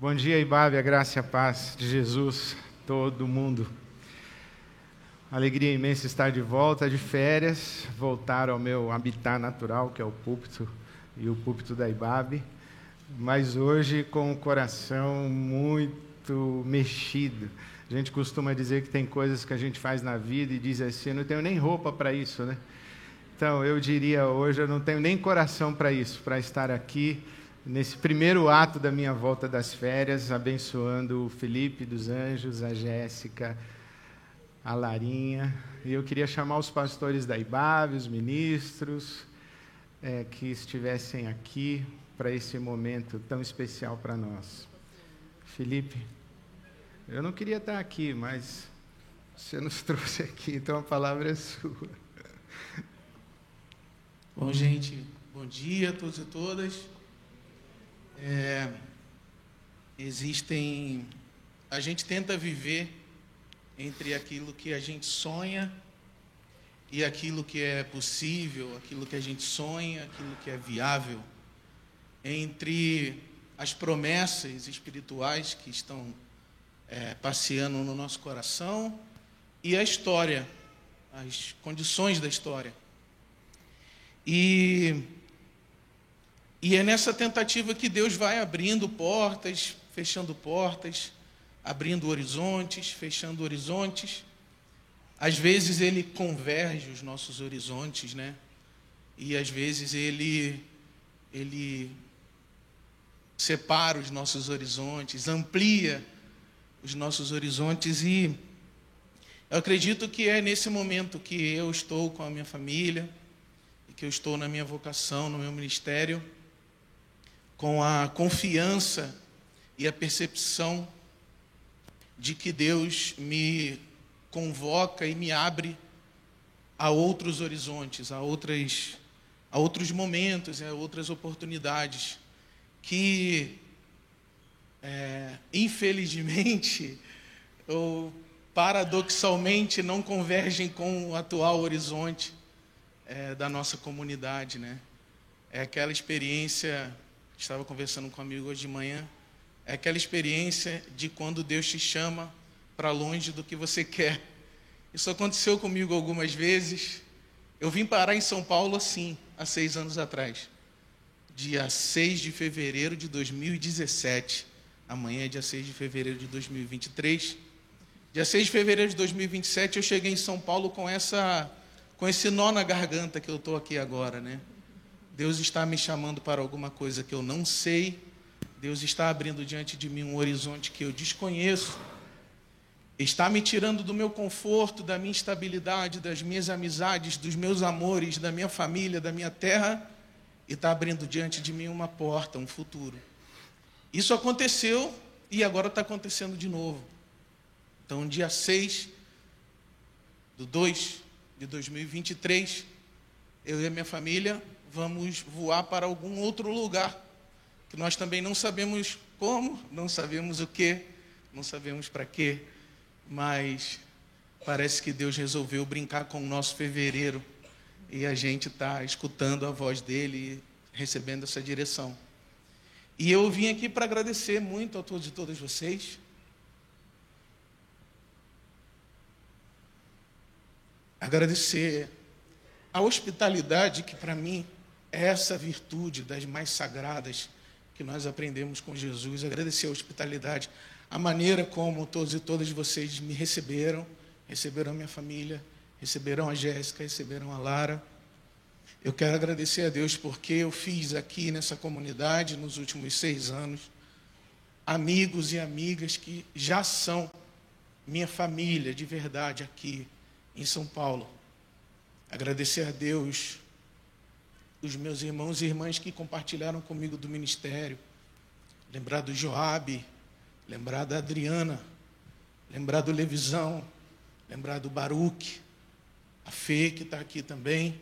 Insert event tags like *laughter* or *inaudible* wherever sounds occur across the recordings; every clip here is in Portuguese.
Bom dia, Ibabe, a graça e a paz de Jesus, todo mundo. Alegria imensa estar de volta de férias, voltar ao meu habitat natural, que é o púlpito e o púlpito da Ibabe, mas hoje com o coração muito mexido. A gente costuma dizer que tem coisas que a gente faz na vida e diz assim: não tenho nem roupa para isso, né? Então, eu diria hoje, eu não tenho nem coração para isso, para estar aqui nesse primeiro ato da minha volta das férias, abençoando o Felipe dos Anjos, a Jéssica, a Larinha. E eu queria chamar os pastores da IBAV, os ministros, é, que estivessem aqui para esse momento tão especial para nós. Felipe, eu não queria estar aqui, mas você nos *laughs* trouxe aqui, então a palavra é sua. Bom, gente, bom dia a todos e todas. É, existem. A gente tenta viver entre aquilo que a gente sonha e aquilo que é possível, aquilo que a gente sonha, aquilo que é viável, entre as promessas espirituais que estão é, passeando no nosso coração e a história, as condições da história. E e é nessa tentativa que Deus vai abrindo portas, fechando portas, abrindo horizontes, fechando horizontes. Às vezes ele converge os nossos horizontes, né? E às vezes ele ele separa os nossos horizontes, amplia os nossos horizontes e eu acredito que é nesse momento que eu estou com a minha família, que eu estou na minha vocação, no meu ministério, com a confiança e a percepção de que Deus me convoca e me abre a outros horizontes, a outras a outros momentos, a outras oportunidades que é, infelizmente ou paradoxalmente não convergem com o atual horizonte é, da nossa comunidade, né? É aquela experiência Estava conversando com um amigo hoje de manhã. É aquela experiência de quando Deus te chama para longe do que você *laughs* quer. Isso aconteceu comigo algumas vezes. Eu vim parar em São Paulo assim, há seis anos atrás. Dia 6 de fevereiro de 2017. Amanhã é dia 6 de fevereiro de 2023. Dia 6 de fevereiro de 2027 eu cheguei em São Paulo com essa com esse nó na garganta que eu estou aqui agora, né? Deus está me chamando para alguma coisa que eu não sei, Deus está abrindo diante de mim um horizonte que eu desconheço, está me tirando do meu conforto, da minha estabilidade, das minhas amizades, dos meus amores, da minha família, da minha terra, e está abrindo diante de mim uma porta, um futuro. Isso aconteceu e agora está acontecendo de novo. Então, dia 6 do 2 de 2023, eu e a minha família vamos voar para algum outro lugar, que nós também não sabemos como, não sabemos o que, não sabemos para quê, mas parece que Deus resolveu brincar com o nosso fevereiro e a gente está escutando a voz dele recebendo essa direção. E eu vim aqui para agradecer muito a todos e todas vocês. Agradecer a hospitalidade que para mim essa virtude das mais sagradas que nós aprendemos com Jesus, agradecer a hospitalidade, a maneira como todos e todas vocês me receberam, receberam a minha família, receberam a Jéssica, receberam a Lara. Eu quero agradecer a Deus porque eu fiz aqui nessa comunidade, nos últimos seis anos, amigos e amigas que já são minha família de verdade aqui em São Paulo. Agradecer a Deus os meus irmãos e irmãs que compartilharam comigo do ministério. Lembrar do Joabe, lembrar da Adriana, lembrar do Levisão, lembrar do Baruque, a Fê que está aqui também.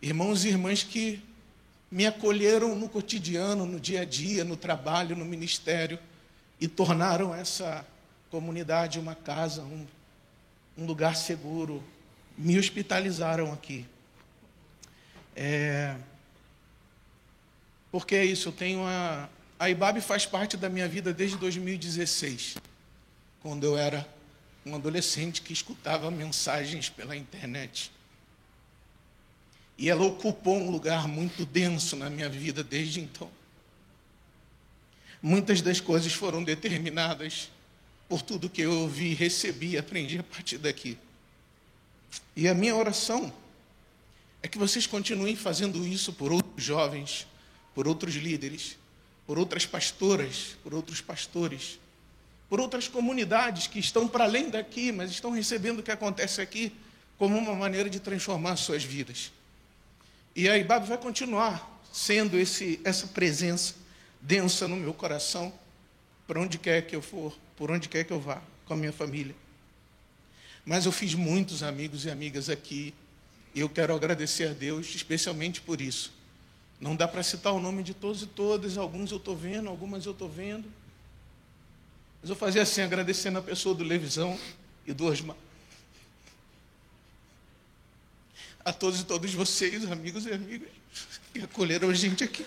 Irmãos e irmãs que me acolheram no cotidiano, no dia a dia, no trabalho, no ministério e tornaram essa comunidade uma casa, um, um lugar seguro. Me hospitalizaram aqui. É, porque é isso, eu tenho a, A faz parte da minha vida desde 2016, quando eu era um adolescente que escutava mensagens pela internet. E ela ocupou um lugar muito denso na minha vida desde então. Muitas das coisas foram determinadas por tudo que eu ouvi, recebi aprendi a partir daqui. E a minha oração é que vocês continuem fazendo isso por outros jovens, por outros líderes, por outras pastoras, por outros pastores, por outras comunidades que estão para além daqui, mas estão recebendo o que acontece aqui como uma maneira de transformar suas vidas. E a IBAB vai continuar sendo esse, essa presença densa no meu coração, para onde quer que eu for, por onde quer que eu vá, com a minha família. Mas eu fiz muitos amigos e amigas aqui, e eu quero agradecer a Deus, especialmente por isso. Não dá para citar o nome de todos e todas, alguns eu estou vendo, algumas eu estou vendo. Mas eu fazia assim, agradecendo a pessoa do Levisão e do Osmar. A todos e todas vocês, amigos e amigas, que acolheram a gente aqui.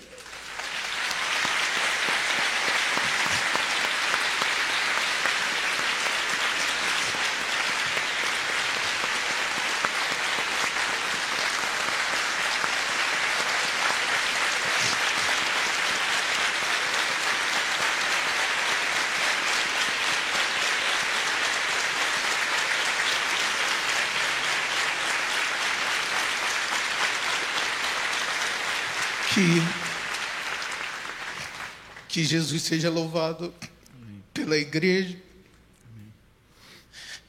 que, que Jesus seja louvado Amém. pela igreja, Amém.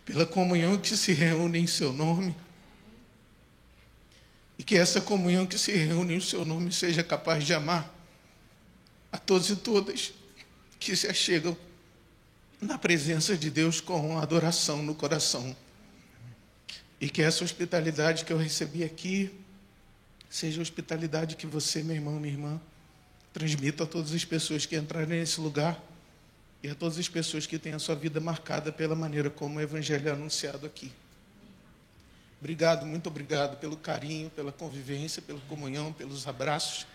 pela comunhão que se reúne em seu nome. E que essa comunhão que se reúne em seu nome seja capaz de amar a todos e todas que se achegam na presença de Deus com adoração no coração. E que essa hospitalidade que eu recebi aqui Seja a hospitalidade que você, meu irmão, minha irmã, transmita a todas as pessoas que entrarem nesse lugar e a todas as pessoas que têm a sua vida marcada pela maneira como o Evangelho é anunciado aqui. Obrigado, muito obrigado pelo carinho, pela convivência, pela comunhão, pelos abraços,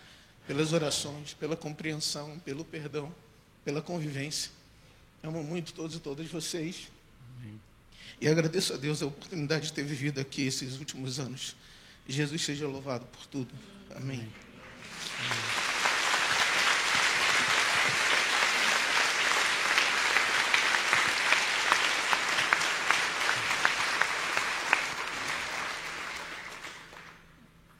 pelas orações, pela compreensão, pelo perdão, pela convivência. Amo muito todos e todas vocês. E agradeço a Deus a oportunidade de ter vivido aqui esses últimos anos. Jesus seja louvado por tudo. Amém. Amém.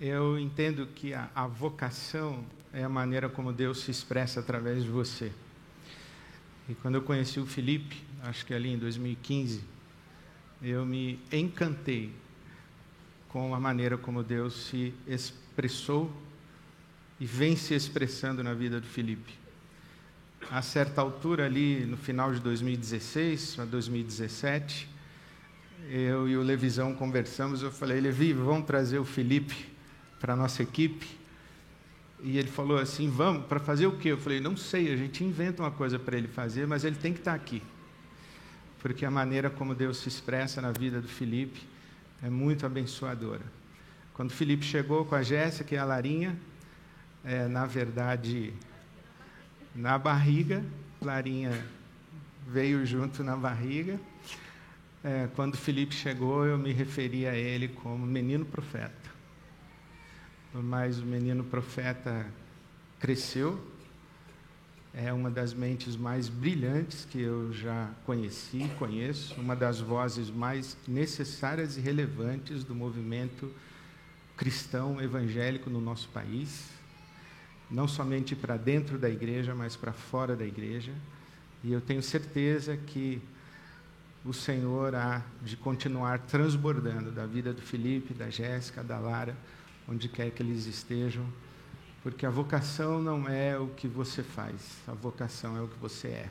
Eu entendo que a, a, vocação é a maneira como Deus se expressa através de você. E quando eu conheci o Felipe, acho que ali em 2015, eu me encantei com a maneira como Deus se expressou e vem se expressando na vida do Felipe. A certa altura, ali no final de 2016 a 2017, eu e o Levisão conversamos. Eu falei, Levi, vamos trazer o Felipe para a nossa equipe. E ele falou assim: vamos, para fazer o quê? Eu falei: não sei, a gente inventa uma coisa para ele fazer, mas ele tem que estar tá aqui. Porque a maneira como Deus se expressa na vida do Felipe é muito abençoadora. Quando Felipe chegou com a Jéssica e a Larinha, é, na verdade, na barriga, Larinha veio junto na barriga. É, quando Felipe chegou, eu me referi a ele como menino profeta. Mas o menino profeta cresceu, é uma das mentes mais brilhantes que eu já conheci, conheço, uma das vozes mais necessárias e relevantes do movimento cristão evangélico no nosso país, não somente para dentro da igreja, mas para fora da igreja. E eu tenho certeza que o Senhor há de continuar transbordando da vida do Felipe, da Jéssica, da Lara, onde quer que eles estejam porque a vocação não é o que você faz, a vocação é o que você é.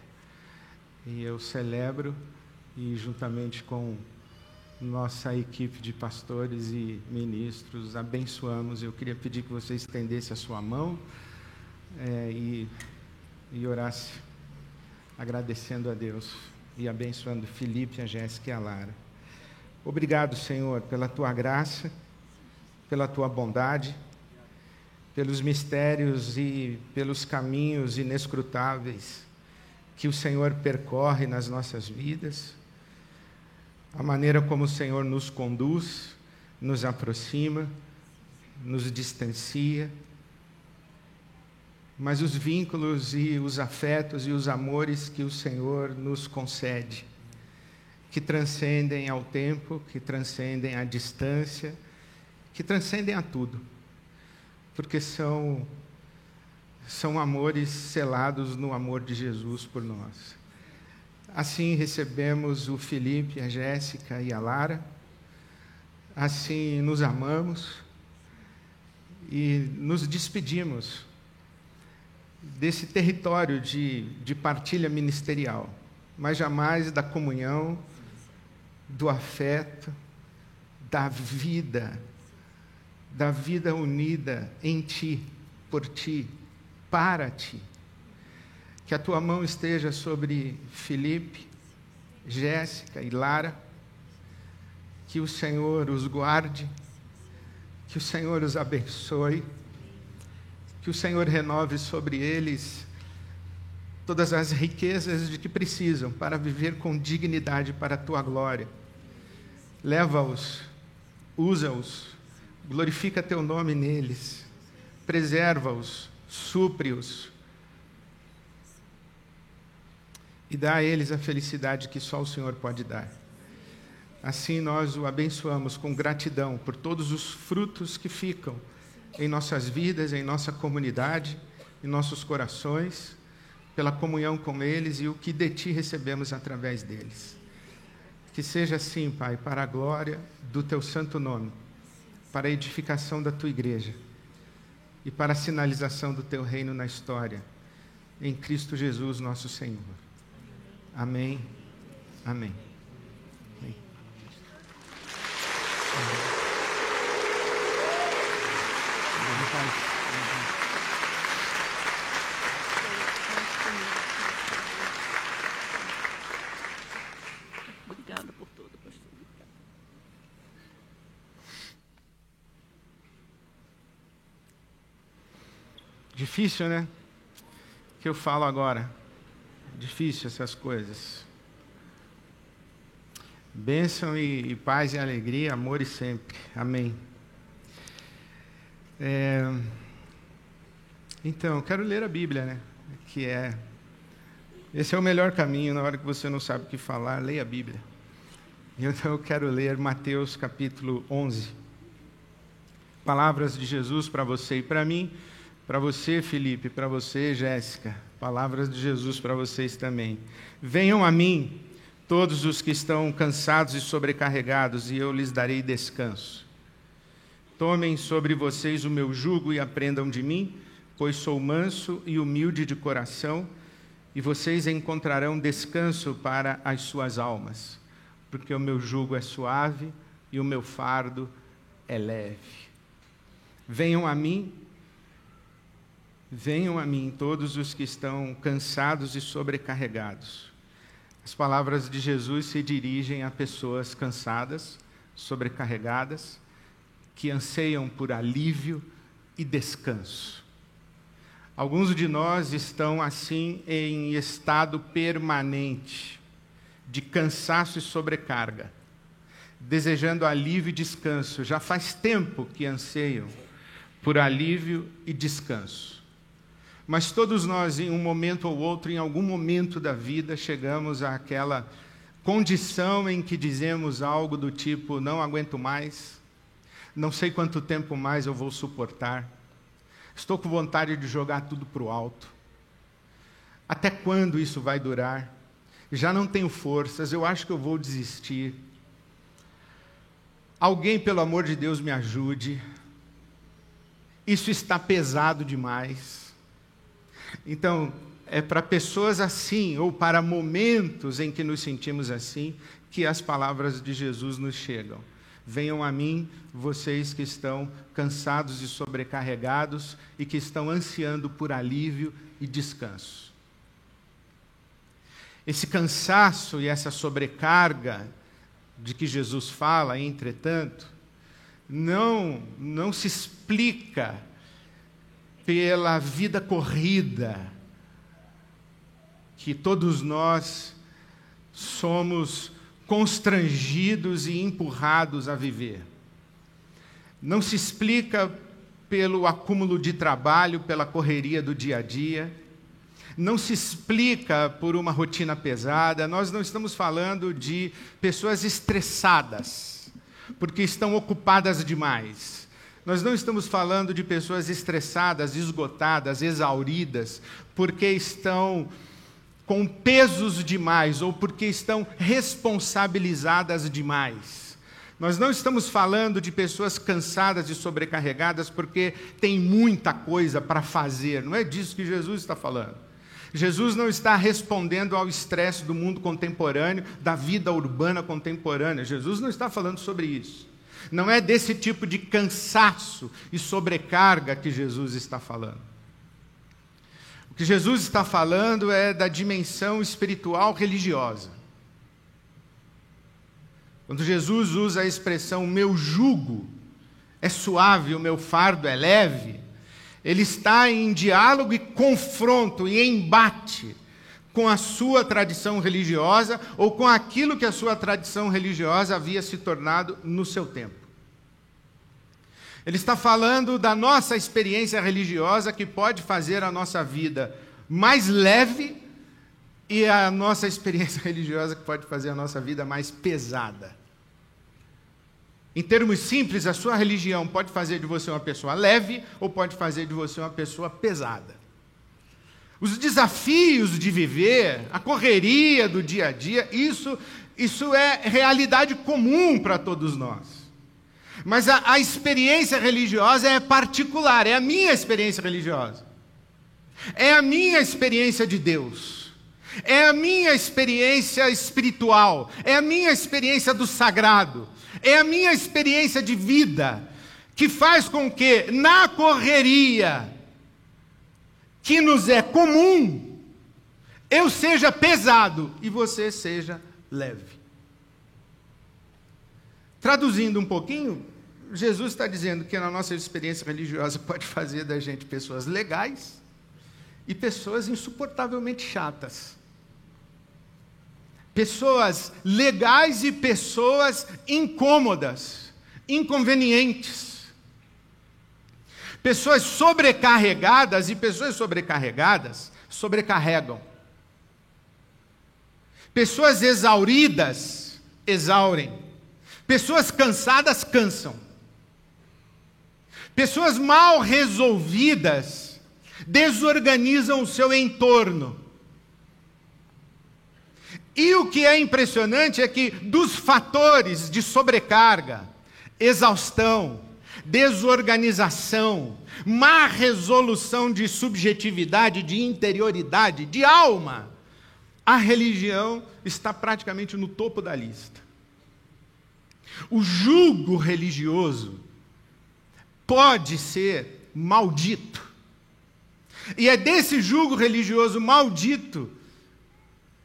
E eu celebro e juntamente com nossa equipe de pastores e ministros abençoamos. Eu queria pedir que você estendesse a sua mão é, e, e orasse, agradecendo a Deus e abençoando Felipe, a Jéssica e a Lara. Obrigado, Senhor, pela tua graça, pela tua bondade pelos mistérios e pelos caminhos inescrutáveis que o Senhor percorre nas nossas vidas, a maneira como o Senhor nos conduz, nos aproxima, nos distancia, mas os vínculos e os afetos e os amores que o Senhor nos concede, que transcendem ao tempo, que transcendem à distância, que transcendem a tudo, porque são são amores selados no amor de Jesus por nós. Assim recebemos o Felipe, a Jéssica e a Lara. Assim nos amamos e nos despedimos desse território de, de partilha ministerial, mas jamais da comunhão, do afeto, da vida, da vida unida em Ti, por Ti, para Ti. Que a Tua mão esteja sobre Felipe, Jéssica e Lara, que o Senhor os guarde, que o Senhor os abençoe, que o Senhor renove sobre eles todas as riquezas de que precisam para viver com dignidade para a tua glória. Leva-os, usa-os, glorifica teu nome neles, preserva-os, supre-os e dá a eles a felicidade que só o Senhor pode dar. Assim nós o abençoamos com gratidão por todos os frutos que ficam em nossas vidas, em nossa comunidade, em nossos corações, pela comunhão com eles e o que de ti recebemos através deles. Que seja assim, Pai, para a glória do teu santo nome, para a edificação da tua igreja e para a sinalização do teu reino na história, em Cristo Jesus, nosso Senhor. Amém. Amém. Obrigada por tudo, pastor. Difícil, né? Que eu falo agora. Difícil essas coisas. Bênção e, e paz e alegria, amor e sempre. Amém. É... Então, eu quero ler a Bíblia, né? Que é. Esse é o melhor caminho na hora que você não sabe o que falar, leia a Bíblia. *laughs* Então eu quero ler Mateus capítulo 11. Palavras de Jesus para você e para mim, para você, Felipe, para você, Jéssica. Palavras de Jesus para vocês também. Venham a mim, todos os que estão cansados e sobrecarregados, e eu lhes darei descanso. Tomem sobre vocês o meu jugo e aprendam de mim, pois sou manso e humilde de coração, e vocês encontrarão descanso para as suas almas, porque o meu jugo é suave e o meu fardo é leve. Venham a mim, venham a mim todos os que estão cansados e sobrecarregados. As palavras de Jesus se dirigem a pessoas cansadas, sobrecarregadas, que anseiam por alívio e descanso. Alguns de nós estão assim em estado permanente de cansaço e sobrecarga, desejando alívio e descanso. Já faz tempo que anseiam por alívio e descanso. Mas todos nós, em um momento ou outro, em algum momento da vida, chegamos àquela condição em que dizemos algo do tipo: não aguento mais, não sei quanto tempo mais eu vou suportar, estou com vontade de jogar tudo para o alto. Até quando isso vai durar? Já não tenho forças, eu acho que eu vou desistir. Alguém, pelo amor de Deus, me ajude. Isso está pesado demais. Então, é para pessoas assim, ou para momentos em que nos sentimos assim, que as palavras de Jesus nos chegam. Venham a mim, vocês que estão cansados e sobrecarregados e que estão ansiando por alívio e descanso. Esse cansaço e essa sobrecarga de que Jesus fala, entretanto, não, não se explica pela vida corrida que todos nós somos constrangidos e empurrados a viver. Não se explica pelo acúmulo de trabalho, pela correria do dia a dia, não se explica por uma rotina pesada, nós não estamos falando de pessoas estressadas, porque estão ocupadas demais. Nós não estamos falando de pessoas estressadas, esgotadas, exauridas, porque estão com pesos demais ou porque estão responsabilizadas demais. Nós não estamos falando de pessoas cansadas e sobrecarregadas porque tem muita coisa para fazer, não é disso que Jesus está falando. Jesus não está respondendo ao estresse do mundo contemporâneo, da vida urbana contemporânea. Jesus não está falando sobre isso. Não é desse tipo de cansaço e sobrecarga que Jesus está falando. O que Jesus está falando é da dimensão espiritual religiosa. Quando Jesus usa a expressão meu jugo é suave, o meu fardo é leve, ele está em diálogo e confronto e embate com a sua tradição religiosa ou com aquilo que a sua tradição religiosa havia se tornado no seu tempo. Ele está falando da nossa experiência religiosa que pode fazer a nossa vida mais leve e a nossa experiência *laughs* religiosa que pode fazer a nossa vida mais pesada. Em termos simples, a sua religião pode fazer de você uma pessoa leve ou pode fazer de você uma pessoa pesada. Os desafios de viver, a correria do dia a dia, isso, isso é realidade comum para todos nós. Mas a, a experiência religiosa é particular, é a minha experiência religiosa. É a minha experiência de Deus. É a minha experiência espiritual. É a minha experiência do sagrado é a minha experiência de vida que faz com que, na correria que nos é comum, eu seja pesado e você seja leve. Traduzindo um pouquinho, Jesus está dizendo que na nossa experiência religiosa *laughs* pode fazer da gente pessoas legais e pessoas insuportavelmente chatas pessoas legais e pessoas incômodas, inconvenientes. Pessoas sobrecarregadas e pessoas sobrecarregadas sobrecarregam. Pessoas exauridas exaurem. Pessoas cansadas cansam. Pessoas mal resolvidas desorganizam o seu entorno. E o que é impressionante é que dos fatores de sobrecarga, exaustão, desorganização, má resolução de subjetividade, de interioridade, de alma, a religião está praticamente no topo da lista. O julgo religioso pode ser maldito. E é desse julgo religioso maldito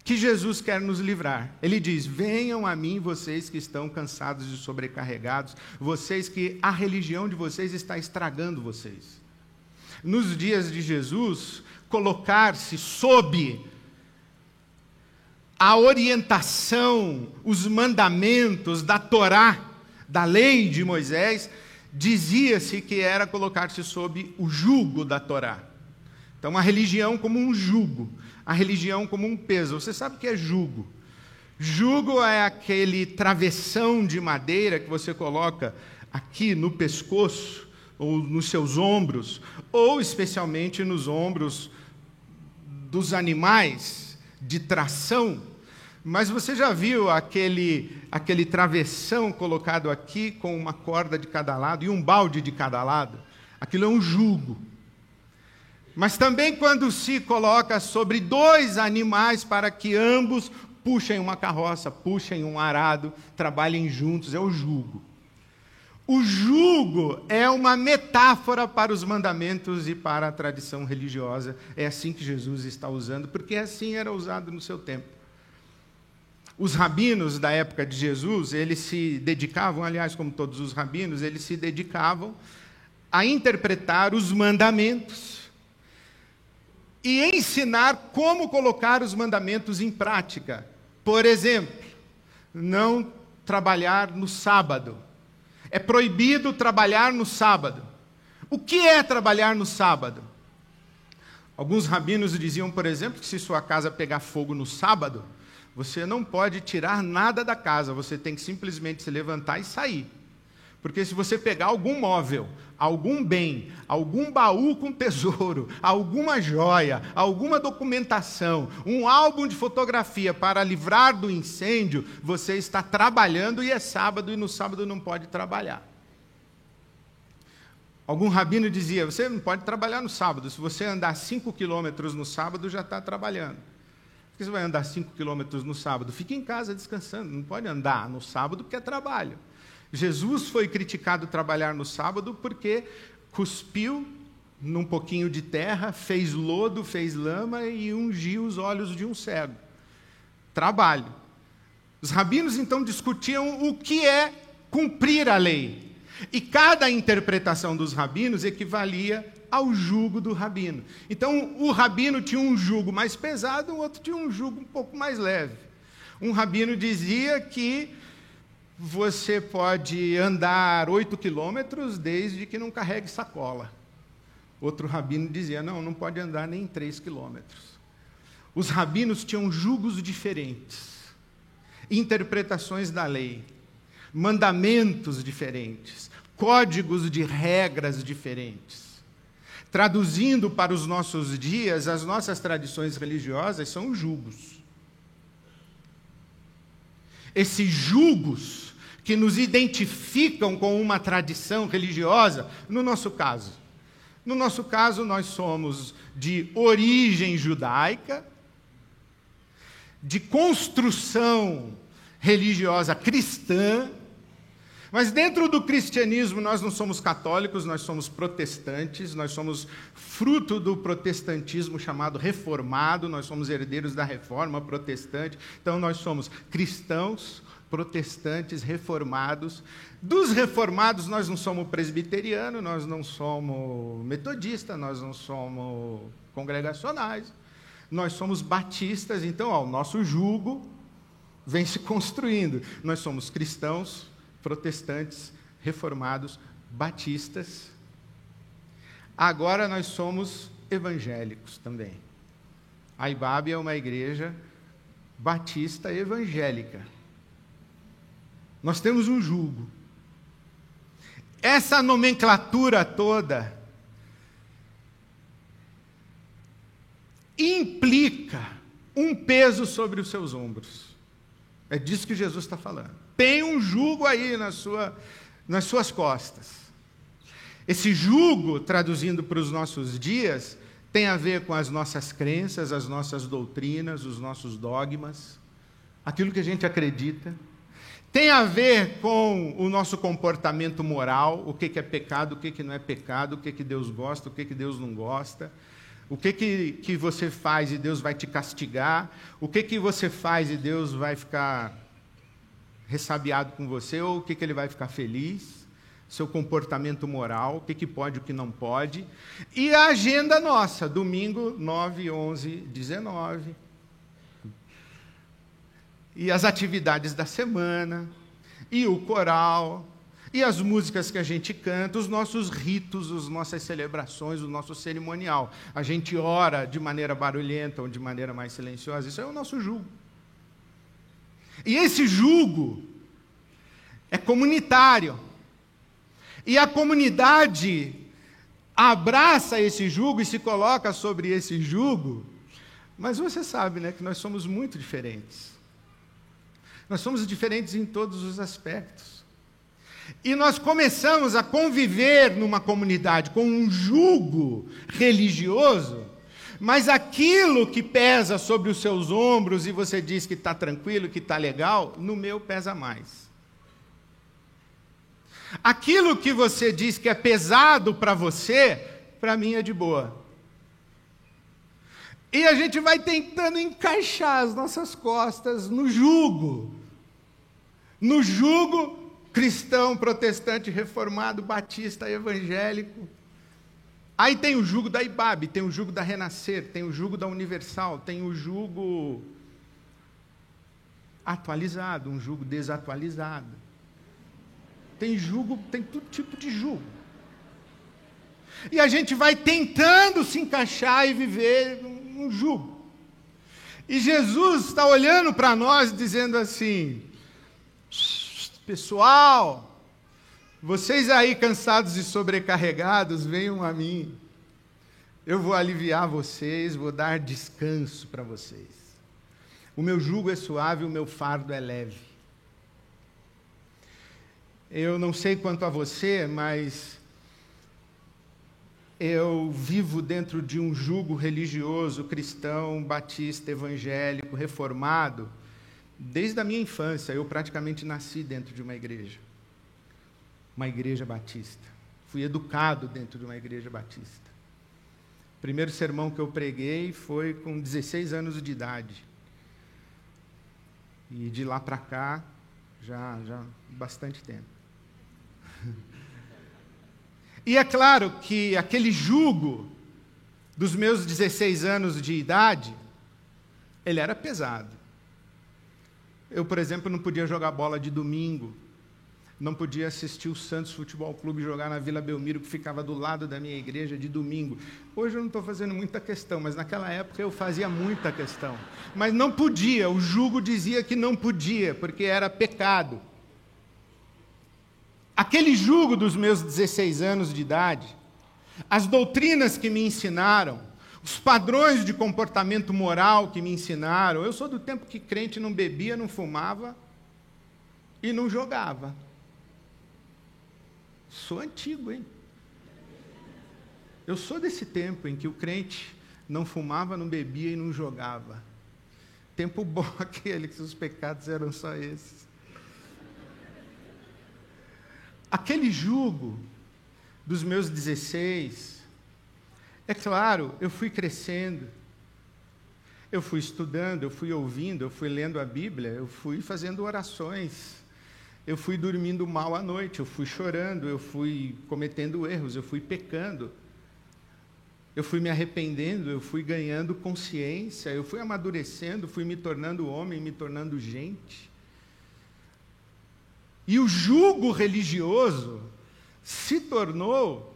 que Jesus quer nos livrar. Ele diz: Venham a mim, vocês que estão cansados e sobrecarregados, vocês que a religião de vocês está estragando vocês. Nos dias de Jesus, colocar-se sob a orientação, os mandamentos da Torá, da lei de Moisés, dizia-se que era colocar-se sob o jugo da Torá. Então, a religião como um jugo a religião como um peso. Você sabe o que é jugo? Jugo é aquele travessão de madeira que você coloca aqui no pescoço, ou nos seus ombros, ou especialmente nos ombros dos animais de tração. Mas você já viu aquele, aquele travessão colocado aqui com uma corda de cada lado e um balde de cada lado? Aquilo é um jugo. Mas também quando se coloca sobre dois animais para que ambos puxem uma carroça, puxem um arado, trabalhem juntos, é o jugo. O jugo é uma metáfora para os mandamentos e para a tradição religiosa. É assim que Jesus está usando, porque assim era usado no seu tempo. Os rabinos da época de Jesus, eles se dedicavam, aliás, como todos os rabinos, eles se dedicavam a interpretar os mandamentos e ensinar como colocar os mandamentos em prática. Por exemplo, não trabalhar no sábado. É proibido trabalhar no sábado. O que é trabalhar no sábado? Alguns rabinos diziam, por exemplo, que se sua casa pegar fogo no sábado, você não pode tirar nada da casa, você tem que simplesmente se levantar e sair. Porque se você pegar algum móvel, algum bem, algum baú com tesouro, *laughs* alguma joia, alguma documentação, um álbum de fotografia para livrar do incêndio, você está trabalhando e é sábado e no sábado não pode trabalhar. Algum rabino dizia: você não pode trabalhar no sábado. Se você andar 5 quilômetros no sábado, já está trabalhando. Por que você vai andar 5 quilômetros no sábado? Fique em casa descansando. Não pode andar no sábado porque é trabalho. Jesus foi criticado trabalhar no sábado porque cuspiu num pouquinho de terra, fez lodo, fez lama e ungiu os olhos de um cego. Trabalho. Os rabinos então discutiam o que é cumprir a lei. E cada interpretação dos rabinos equivalia ao jugo do rabino. Então, o rabino tinha um jugo mais pesado, o outro tinha um jugo um pouco mais leve. Um rabino dizia que você pode andar oito quilômetros desde que não carregue sacola. Outro rabino dizia: não, não pode andar nem três quilômetros. Os rabinos tinham julgos diferentes, interpretações da lei, mandamentos diferentes, códigos de regras diferentes. Traduzindo para os nossos dias, as nossas tradições religiosas são julgos. Esses julgos que nos identificam com uma tradição religiosa, no nosso caso. No nosso caso, nós somos de origem judaica, de construção religiosa cristã, mas dentro do cristianismo nós não somos católicos, nós somos protestantes, nós somos fruto do protestantismo chamado reformado, nós somos herdeiros da reforma protestante, então nós somos cristãos protestantes reformados. Dos reformados, nós não somos presbiteriano, nós não somos metodista, nós não somos congregacionais, nós somos batistas. Então, ó, o nosso jugo vem se construindo. Nós somos cristãos, protestantes, reformados, batistas. Agora nós somos evangélicos também. A IBAB é uma igreja batista evangélica. Nós temos um jugo. Essa nomenclatura toda implica um peso sobre os seus ombros. É disso que Jesus está falando. Tem um jugo aí na sua, nas suas costas. Esse jugo, traduzindo para os nossos dias, tem a ver com as nossas crenças, as nossas doutrinas, os nossos dogmas, aquilo que a gente acredita tem a ver com o nosso comportamento moral, o que, é pecado, o que, não é pecado, o que, Deus gosta, o que, que Deus não gosta, o que, que, que você faz e Deus vai te castigar, o que, que você faz e Deus vai ficar ressabiado com você, ou o que, que ele vai ficar feliz, seu comportamento moral, o que, que pode, o que não pode, e a agenda nossa, domingo 9, 11, 19 e as atividades da semana, e o coral, e as músicas que a gente canta, os nossos ritos, as nossas celebrações, o nosso cerimonial. A gente ora de maneira barulhenta ou de maneira mais silenciosa, isso é o nosso jugo. E esse jugo é comunitário. E a comunidade abraça esse jugo e se coloca sobre esse jugo. Mas você sabe, né, que nós somos muito diferentes. Nós somos diferentes em todos os aspectos. E nós começamos a conviver numa comunidade com um jugo religioso, mas aquilo que pesa sobre os seus ombros e você diz que está tranquilo, que está legal, no meu pesa mais. Aquilo que você diz que é pesado para você, para mim é de boa. E a gente vai tentando encaixar as nossas costas no jugo. No jugo cristão, protestante, reformado, batista, evangélico. Aí tem o jugo da IBAB, tem o jugo da Renascer, tem o jugo da Universal, tem o jugo atualizado, um jugo desatualizado. Tem jugo, tem todo tipo de jugo. E a gente vai tentando se encaixar e viver um jugo. E Jesus está olhando para nós dizendo assim: pessoal, vocês aí cansados e sobrecarregados, venham a mim. Eu vou aliviar vocês, vou dar descanso para vocês. O meu jugo é suave, o meu fardo é leve. Eu não sei quanto a você, mas eu vivo dentro de um jugo religioso, cristão, batista, evangélico, reformado, desde a minha infância. Eu praticamente nasci dentro de uma igreja, uma igreja batista. Fui educado dentro de uma igreja batista. O primeiro sermão que eu preguei foi com 16 anos de idade. E de lá para cá, já, já bastante tempo. *laughs* E é claro que aquele jugo dos meus 16 anos de idade, ele era pesado. Eu, por exemplo, não podia jogar bola de domingo, não podia assistir o Santos Futebol Clube jogar na Vila Belmiro, que ficava do lado da minha igreja, de domingo. Hoje eu não estou fazendo muita questão, mas naquela época eu fazia muita questão. Mas não podia, o jugo dizia que não podia, porque era pecado. Aquele jugo dos meus 16 anos de idade, as doutrinas que me ensinaram, os padrões de comportamento moral que me ensinaram. Eu sou do tempo que crente não bebia, não fumava e não jogava. Sou antigo, hein? Eu sou desse tempo em que o crente não fumava, não bebia e não jogava. Tempo bom *laughs* aquele que os pecados eram só esses. aquele jugo dos meus 16, é claro, eu fui crescendo, eu fui estudando, eu fui ouvindo, eu fui lendo a Bíblia, eu fui fazendo orações, eu fui dormindo mal à noite, eu fui chorando, eu fui cometendo erros, eu fui pecando, eu fui me arrependendo, eu fui ganhando consciência, eu fui amadurecendo, fui me tornando homem, me tornando gente. E o jugo religioso se tornou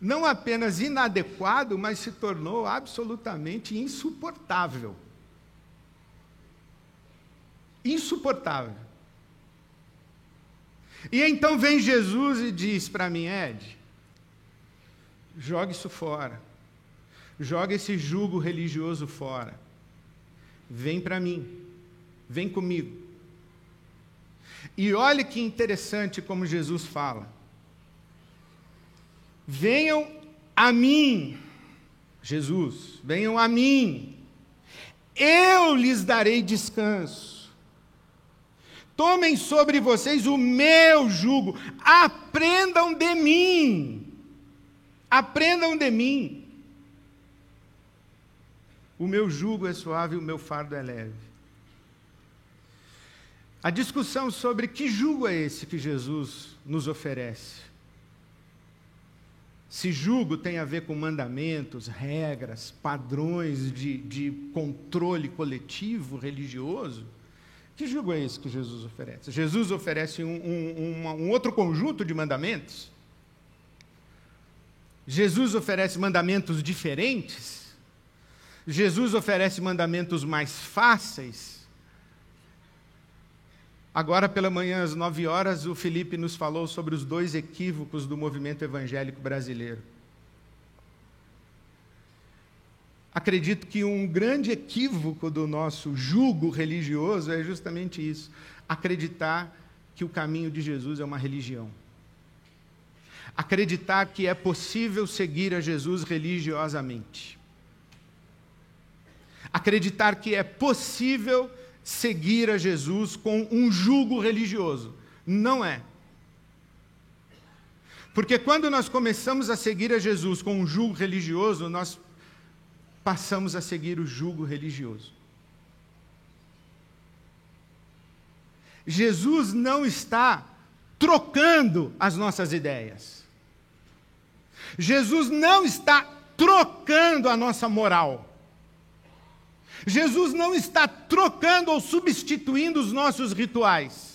não apenas inadequado, mas se tornou absolutamente insuportável. Insuportável. E então vem Jesus e diz para mim, Ed, jogue isso fora. Joga esse jugo religioso fora. Vem para mim. Vem comigo. E olhe que interessante como Jesus fala. Venham a mim, Jesus, venham a mim, eu lhes darei descanso. Tomem sobre vocês o meu jugo, aprendam de mim, aprendam de mim. O meu jugo é suave, o meu fardo é leve. A discussão sobre que jugo é esse que Jesus nos oferece. Se jugo tem a ver com mandamentos, regras, padrões de, de controle coletivo religioso, que jugo é esse que Jesus oferece? Jesus oferece um, um, um, um outro conjunto de mandamentos? Jesus oferece mandamentos diferentes? Jesus oferece mandamentos mais fáceis? Agora pela manhã, às nove horas, o Felipe nos falou sobre os dois equívocos do movimento evangélico brasileiro. Acredito que um grande equívoco do nosso jugo religioso é justamente isso: acreditar que o caminho de Jesus é uma religião. Acreditar que é possível seguir a Jesus religiosamente. Acreditar que é possível seguir a Jesus com um jugo religioso. Não é. Porque quando nós começamos a seguir a Jesus com um jugo religioso, nós passamos a seguir o jugo religioso. Jesus não está trocando as nossas ideias. Jesus não está trocando a nossa moral. Jesus não está trocando ou substituindo os nossos rituais.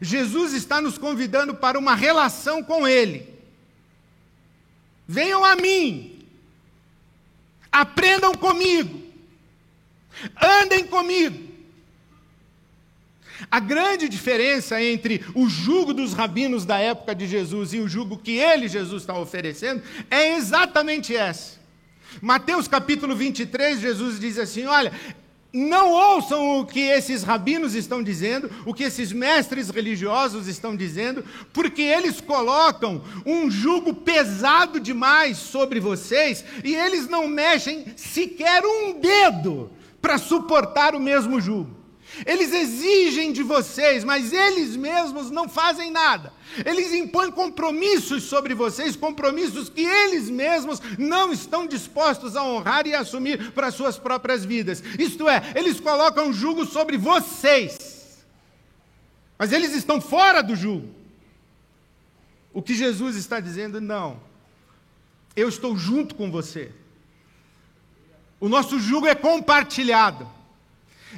Jesus está nos convidando para uma relação com Ele. Venham a mim, aprendam comigo, andem comigo. A grande diferença entre o jugo dos rabinos da época de Jesus e o jugo que ele, Jesus, está oferecendo é exatamente essa. Mateus capítulo 23, Jesus diz assim: Olha, não ouçam o que esses rabinos estão dizendo, o que esses mestres religiosos estão dizendo, porque eles colocam um jugo pesado demais sobre vocês e eles não mexem sequer um dedo para suportar o mesmo jugo. Eles exigem de vocês, mas eles mesmos não fazem nada. Eles impõem compromissos sobre vocês, compromissos que eles mesmos não estão dispostos a honrar e assumir para suas próprias vidas. Isto é, eles colocam jugo sobre vocês, mas eles estão fora do jugo. O que Jesus está dizendo, não, eu estou junto com você. O nosso jugo é compartilhado.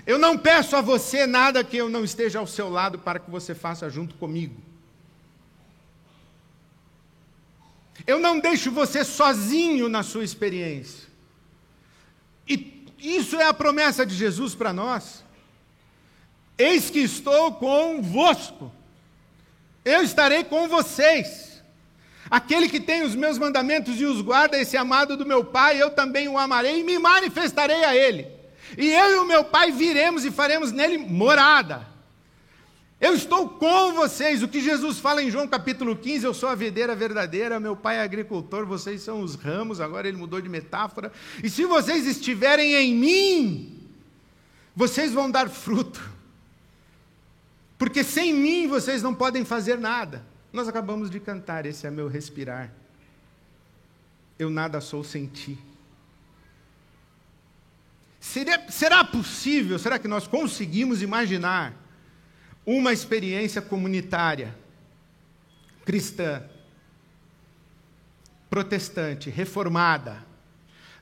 Eu não peço a você nada que eu não esteja ao seu lado para que você faça junto comigo. Eu não deixo você sozinho na sua experiência. E isso é a promessa de Jesus para nós. Eis que estou convosco. Eu estarei com vocês. Aquele que tem os meus mandamentos e os guarda, esse amado do meu Pai, eu também o amarei e me manifestarei a ele. E eu e o meu pai viremos e faremos nele morada. Eu estou com vocês. O que Jesus fala em João capítulo 15, eu sou a videira verdadeira, meu pai é agricultor, vocês são os ramos, agora ele mudou de metáfora. E se vocês estiverem em mim, vocês vão dar fruto. Porque sem mim vocês não podem fazer nada. Nós acabamos de cantar, esse é meu respirar. Eu nada sou sem ti. Seria, será possível, será que nós conseguimos imaginar uma experiência comunitária cristã, protestante, reformada,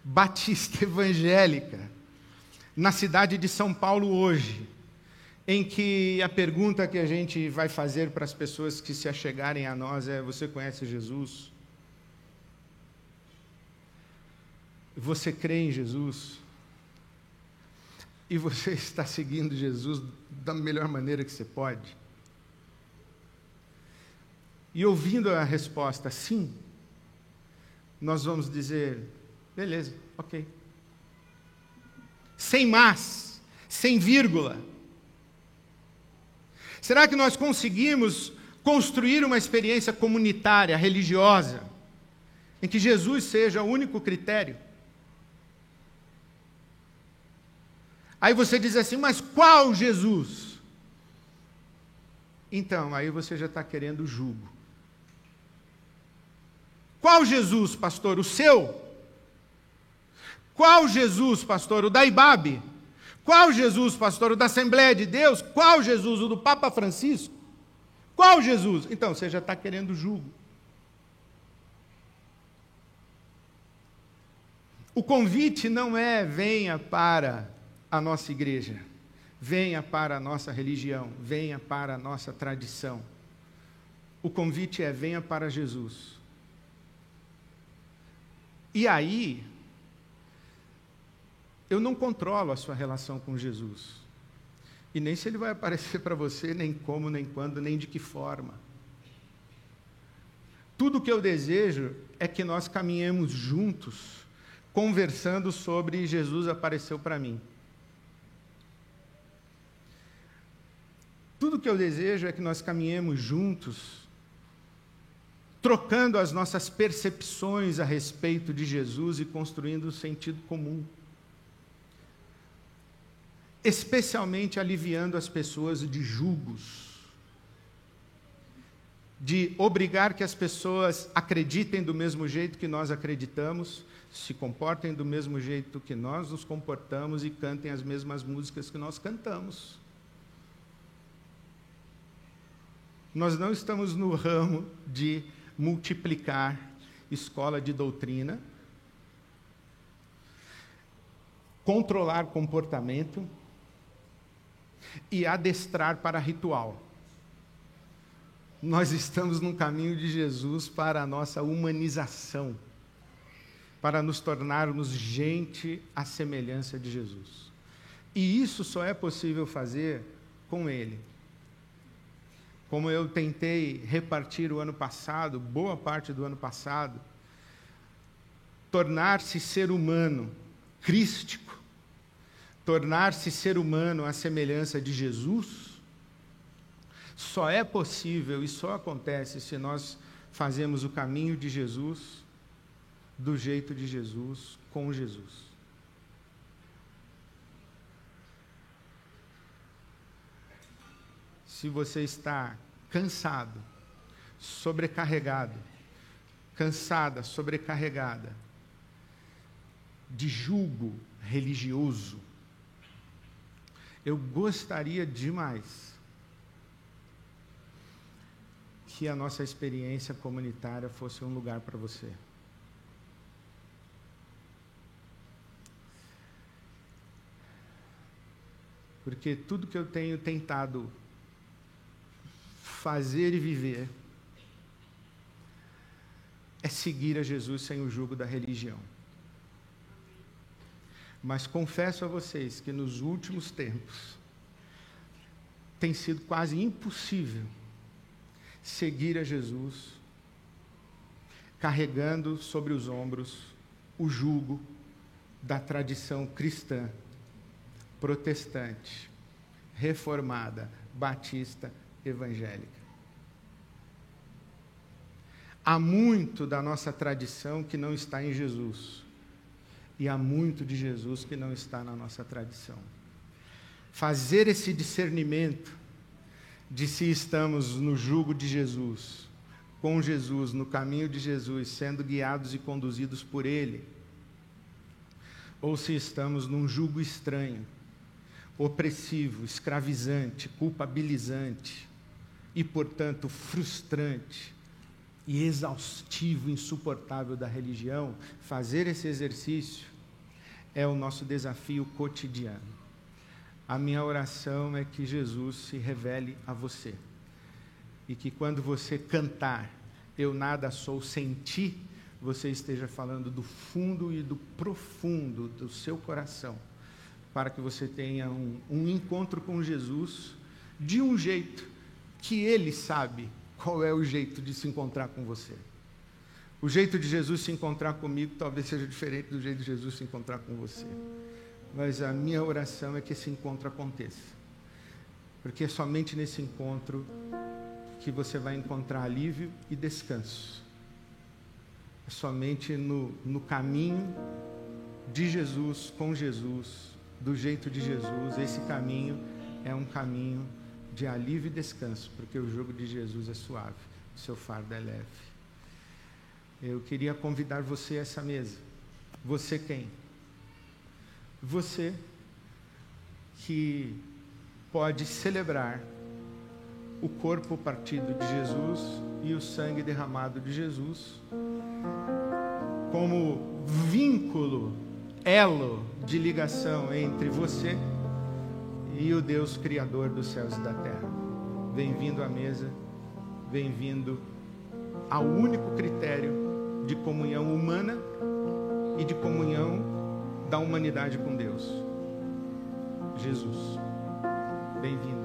batista *laughs* evangélica, na cidade de São Paulo hoje, em que a pergunta que a gente vai fazer para as pessoas que se achegarem a nós é: Você conhece Jesus? Você crê em Jesus? E você *laughs* está seguindo Jesus da melhor maneira que você pode? E ouvindo a resposta sim, nós vamos dizer: beleza, ok. Sem mas, sem vírgula. Será que nós conseguimos construir uma experiência comunitária, religiosa, em que Jesus seja o único critério? Aí você diz assim, mas qual Jesus? Então, aí você já está querendo julgo. Qual Jesus, pastor? O seu? Qual Jesus, pastor? O da Ibabe? Qual Jesus, pastor? O da Assembleia de Deus? Qual Jesus? O do Papa Francisco? Qual Jesus? Então, você já está querendo julgo. O convite não é venha para a nossa igreja, venha para a nossa religião, venha para a nossa tradição. O convite é: venha para Jesus. E aí, eu não controlo a sua relação com Jesus. E nem se ele vai aparecer *laughs* para você, nem como, nem quando, nem de que forma. Tudo o que eu desejo é que nós caminhemos juntos, conversando sobre Jesus apareceu para mim. Que eu desejo é que nós caminhemos juntos, trocando as nossas percepções a respeito de Jesus e construindo o sentido comum. Especialmente aliviando as pessoas de julgos, de obrigar que as pessoas acreditem do mesmo jeito que nós acreditamos, se comportem do mesmo jeito que nós nos comportamos e cantem as mesmas músicas que nós cantamos. Nós não estamos no ramo de multiplicar escola de doutrina, controlar comportamento e adestrar para ritual. Nós estamos no caminho de Jesus para a nossa humanização, para nos tornarmos gente à semelhança de Jesus. E isso só é possível fazer com Ele. Como eu tentei repartir o ano passado, boa parte do ano passado, tornar-se ser humano crístico, tornar-se ser humano à semelhança de Jesus, só é possível e só acontece se nós fazemos o caminho de Jesus, do jeito de Jesus, com Jesus. Se você está cansado, sobrecarregado, cansada, sobrecarregada, de julgo religioso, eu gostaria demais que a nossa experiência comunitária fosse um lugar para você. Porque tudo que eu tenho tentado fazer e viver é seguir a Jesus sem o jugo da religião. Mas confesso a vocês que nos últimos tempos tem sido quase impossível seguir a Jesus carregando sobre os ombros o jugo da tradição cristã, protestante, reformada, batista, evangélica. Há muito da nossa tradição que não está em Jesus e há muito de Jesus que não está na nossa tradição. Fazer esse discernimento de se estamos no jugo de Jesus, com Jesus, no caminho de Jesus, sendo guiados e conduzidos por Ele, ou se estamos num jugo estranho, opressivo, escravizante, culpabilizante e, portanto, frustrante e exaustivo, insuportável da religião, fazer esse exercício é o nosso desafio cotidiano. A minha oração é que Jesus se revele a você. E que quando você cantar, eu nada sou sem ti, você esteja falando do fundo e do profundo do seu coração, para que você tenha um, um encontro com Jesus de um jeito que Ele sabe qual é o jeito de se encontrar com você. O jeito de Jesus se encontrar comigo talvez seja diferente do jeito de Jesus se encontrar com você. Mas a minha oração é que esse encontro aconteça. Porque é somente nesse encontro que você vai encontrar alívio e descanso. É somente no, no caminho de Jesus, com Jesus, do jeito de Jesus. Esse caminho é um caminho de alívio e descanso, porque o jogo de Jesus é suave, o seu fardo é leve. Eu queria convidar você a essa mesa. Você quem? Você que pode celebrar o corpo partido de Jesus e o sangue derramado de Jesus como vínculo, elo de ligação entre você e o Deus Criador dos céus e da terra. Bem-vindo à mesa, bem-vindo ao único critério de comunhão humana e de comunhão da humanidade com Deus. Jesus, bem-vindo.